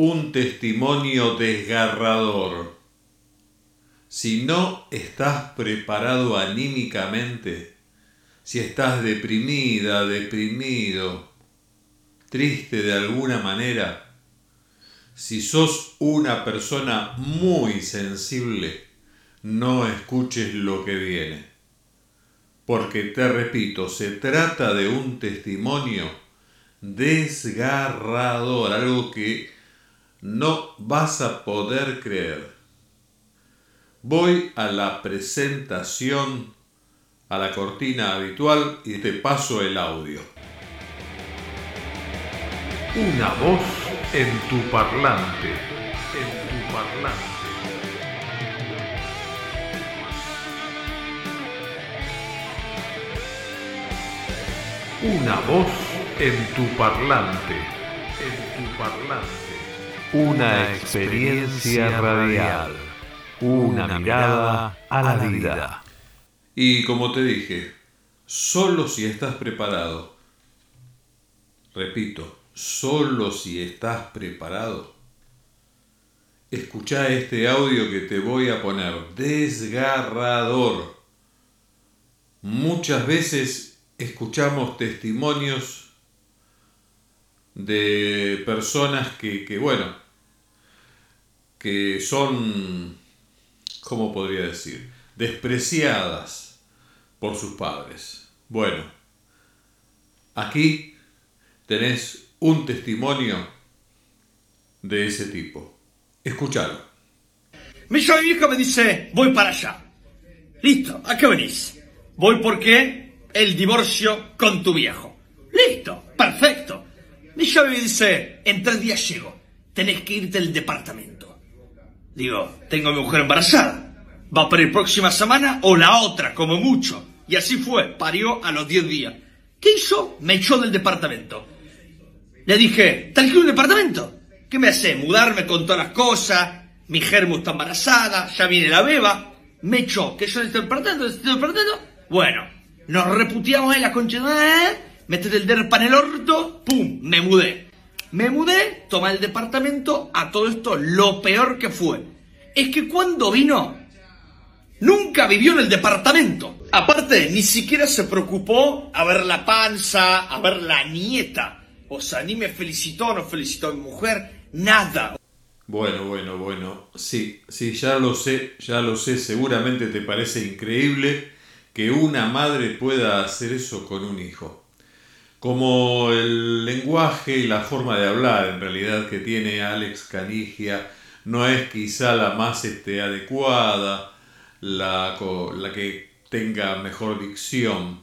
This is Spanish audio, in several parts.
un testimonio desgarrador. Si no estás preparado anímicamente, si estás deprimida, deprimido, triste de alguna manera, si sos una persona muy sensible, no escuches lo que viene. Porque te repito, se trata de un testimonio desgarrador, algo que no vas a poder creer. Voy a la presentación, a la cortina habitual y te paso el audio. Una voz en tu parlante, en tu parlante. Una voz en tu parlante, en tu parlante. Una experiencia radial. Una mirada a la vida. Y como te dije, solo si estás preparado, repito, solo si estás preparado, escucha este audio que te voy a poner, desgarrador. Muchas veces escuchamos testimonios de personas que, que, bueno, que son, ¿cómo podría decir?, despreciadas por sus padres. Bueno, aquí tenés un testimonio de ese tipo. Escuchalo. Mi vieja me dice, voy para allá. Listo, ¿a qué venís? Voy porque el divorcio con tu viejo. Listo, perfecto. Mi llave me dice, en tres días llego, tenés que irte del departamento. Digo, tengo a mi mujer embarazada. Va para la próxima semana o la otra, como mucho. Y así fue, parió a los diez días. ¿Qué hizo? Me echó del departamento. Le dije, ¿te un departamento? ¿Qué me hace? ¿Mudarme con todas las cosas? Mi germo está embarazada, ya viene la beba. Me echó, que yo este departamento, este departamento. Bueno, nos reputeamos en la concha. ¿eh? Metete el derpa en el orto, ¡pum! Me mudé. Me mudé, toma el departamento, a todo esto lo peor que fue. Es que cuando vino, nunca vivió en el departamento. Aparte, ni siquiera se preocupó a ver la panza, a ver la nieta. O sea, ni me felicitó, no felicitó a mi mujer, nada. Bueno, bueno, bueno. Sí, sí, ya lo sé, ya lo sé. Seguramente te parece increíble que una madre pueda hacer eso con un hijo como el lenguaje y la forma de hablar en realidad que tiene Alex Canigia no es quizá la más este, adecuada, la, la que tenga mejor dicción,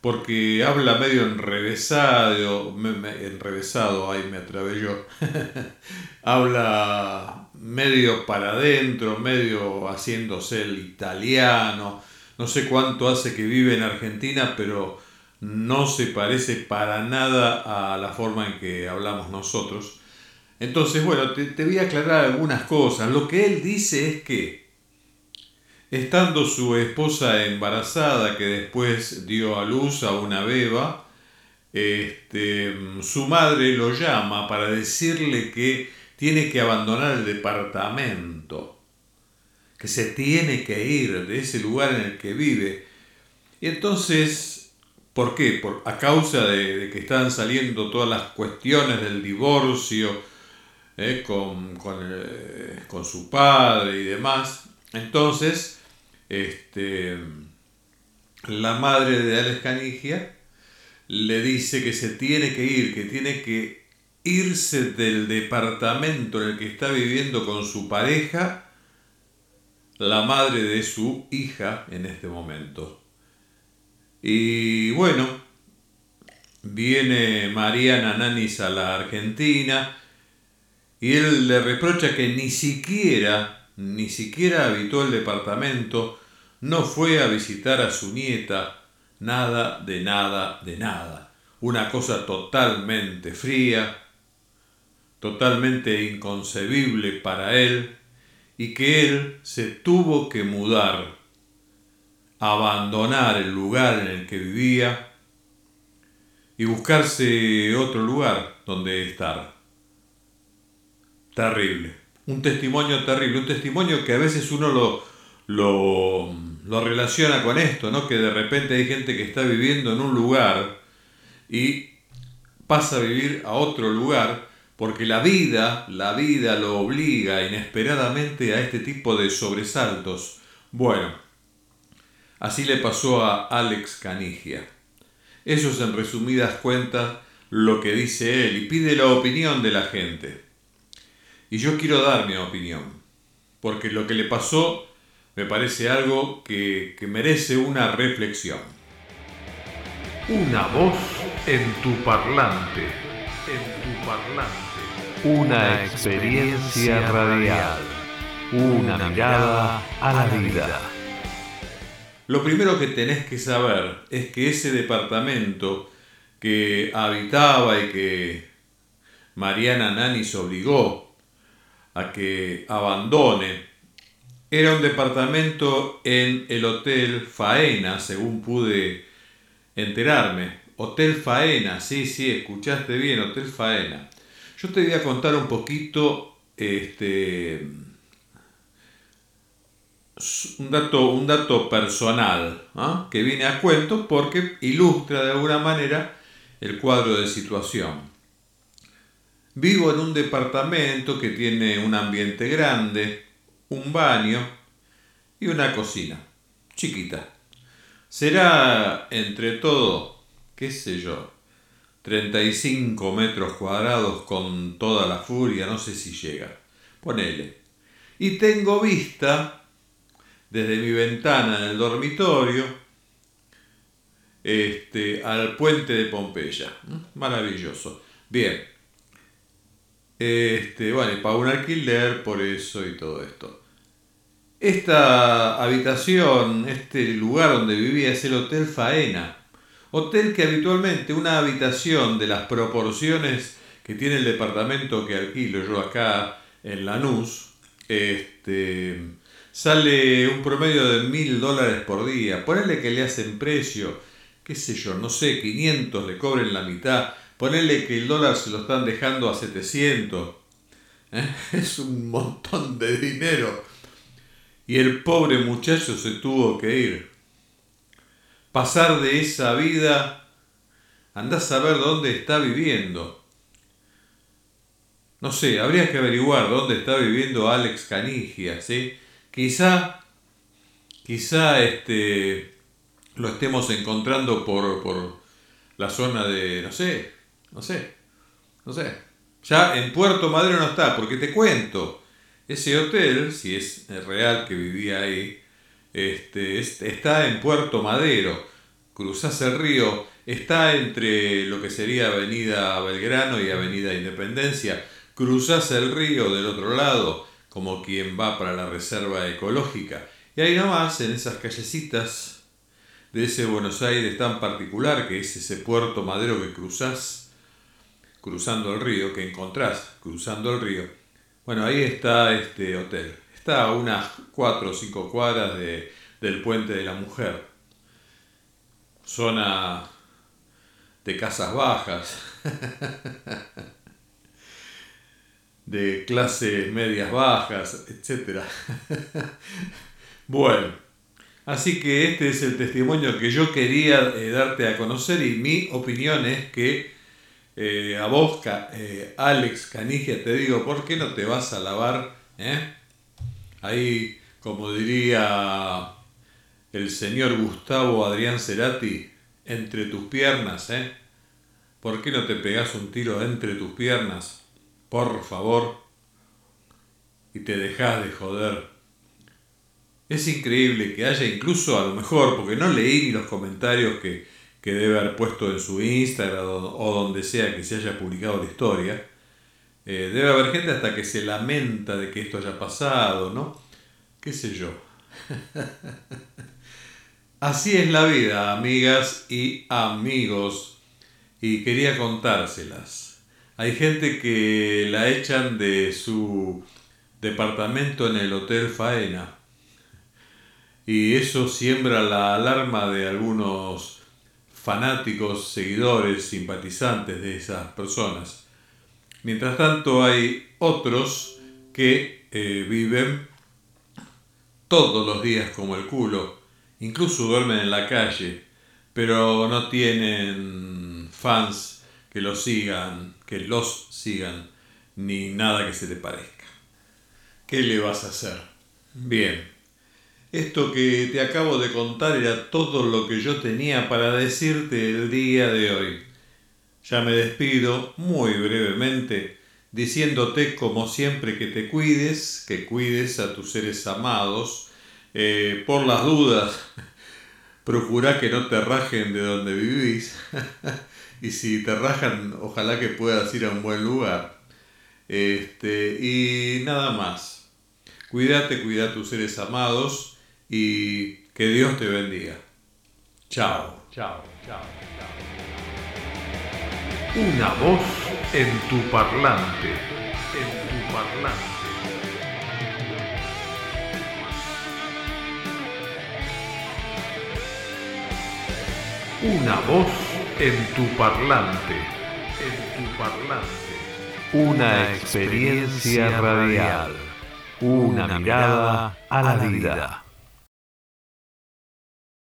porque habla medio enrevesado, enrevesado, ahí me atreve yo, habla medio para adentro, medio haciéndose el italiano, no sé cuánto hace que vive en Argentina, pero no se parece para nada a la forma en que hablamos nosotros. Entonces, bueno, te, voy a aclarar algunas cosas. Lo que él dice es que, estando su esposa embarazada, que después dio a luz a una beba, este, su madre lo llama para decirle que tiene que abandonar el departamento, que se tiene que ir de ese lugar en el que vive. Y entonces ¿Por qué? Por, a causa de, que están saliendo todas las cuestiones del divorcio eh, con, eh, con, su padre y demás. Entonces, este, la madre de Alex Canigia le dice que se tiene que ir, que tiene que irse del departamento en el que está viviendo con su pareja, la madre de su hija en este momento. Y bueno, viene Mariana Nanis a la Argentina y él le reprocha que ni siquiera, ni siquiera habitó el departamento, no fue a visitar a su nieta, nada de nada de nada. Una cosa totalmente fría, totalmente inconcebible para él, y que él se tuvo que mudar abandonar el lugar en el que vivía y buscarse otro lugar donde estar. terrible. Un testimonio terrible, un testimonio que a veces uno lo, lo, lo relaciona con esto, ¿no? Que de repente hay gente que está viviendo en un lugar y pasa a vivir a otro lugar porque la vida, la vida lo obliga inesperadamente a este tipo de sobresaltos. Bueno, así le pasó a Alex Canigia. Eso es en resumidas cuentas lo que dice él y pide la opinión de la gente. Y yo quiero dar mi opinión, porque lo que le pasó me parece algo que, que merece una reflexión. Una voz en tu parlante. En tu parlante. Una experiencia radial. Una mirada a la vida. Lo primero que tenés que saber es que ese departamento que habitaba y que Mariana Nanis obligó a que abandone era un departamento en el Hotel Faena, según pude enterarme. Hotel Faena, sí, sí, escuchaste bien, Hotel Faena. Yo te voy a contar un poquito este, un, dato, un dato personal ¿ah? que viene a cuento porque ilustra de alguna manera el cuadro de situación. Vivo en un departamento que tiene un ambiente grande, un baño y una cocina, chiquita. Será entre todo, qué sé yo, 35 metros cuadrados con toda la furia, no sé si llega. Ponele. Y tengo vista desde mi ventana en el dormitorio este, al puente de Pompeya. Maravilloso. Bien, este, bueno, pago un alquiler por eso y todo esto. Esta habitación, este lugar donde vivía es el Hotel Faena. Hotel que habitualmente una habitación de las proporciones que tiene el departamento que alquilo yo acá en Lanús, este, sale un promedio de mil dólares por día. Ponele que le hacen precio, qué sé yo, no sé, 500 le cobren la mitad Ponerle que el dólar se lo están dejando a 700. ¿eh? Es un montón de dinero. Y el pobre muchacho se tuvo que ir. Pasar de esa vida, andás a saber dónde está viviendo. No sé, habría que averiguar dónde está viviendo Alex Canigia, ¿sí? Quizá, quizá este, lo estemos encontrando por, por la zona de, no sé, no sé, no sé. Ya en Puerto Madero no está, porque te cuento, ese hotel, si es real que vivía ahí, este, está en Puerto Madero. Cruzás el río, está entre lo que sería Avenida Belgrano y Avenida Independencia. Cruzás el río del otro lado, como quien va para la reserva ecológica. Y ahí nomás, en esas callecitas de ese Buenos Aires tan particular, que es ese Puerto Madero que cruzás, cruzando el río, que encontrás cruzando el río, bueno, ahí está este hotel. Está a unas cuatro o cinco cuadras de, del puente de la mujer. Zona de casas bajas, de clases medias bajas, etc. bueno, así que este es el testimonio que yo quería eh, darte a conocer y mi opinión es que eh, a vos, eh, Alex Canigia, te digo, ¿por qué no te vas a lavar? Ahí, como diría el señor Gustavo Adrián Cerati, entre tus piernas, ¿eh? ¿Por qué no te pegas un tiro entre tus piernas? Por favor. Y te dejas de joder. Es increíble que haya incluso a lo mejor, porque no leí ni los comentarios que, que debe haber puesto en su Instagram o donde sea que se haya publicado la historia. Eh, debe haber gente hasta que se lamenta de que esto haya pasado, ¿no? ¿Qué sé yo? Así es la vida, amigas y amigos, y quería contárselas. Hay gente que la echan de su departamento en el Hotel Faena, y eso siembra la alarma de algunos fanáticos, seguidores, simpatizantes de esas personas. Mientras tanto hay otros que eh, viven todos los días como el culo, incluso duermen en la calle, pero no tienen fans que los sigan, que los sigan, ni nada que se te parezca. ¿Qué le vas a hacer? Bien, esto que te acabo de contar era todo lo que yo tenía para decirte el día de hoy. Ya me despido muy brevemente diciéndote como siempre que te cuides, que cuides a tus seres amados. Eh, por las dudas, procura que no te rajen de donde vivís. y si te rajan, ojalá que puedas ir a un buen lugar. Este, y nada más. Cuídate, cuida a tus seres amados y que Dios te bendiga. Chao. Chao, chao, chao. Una voz en tu parlante, en tu parlante. Una voz en tu parlante, en tu parlante. Una experiencia radial. Una mirada a la vida.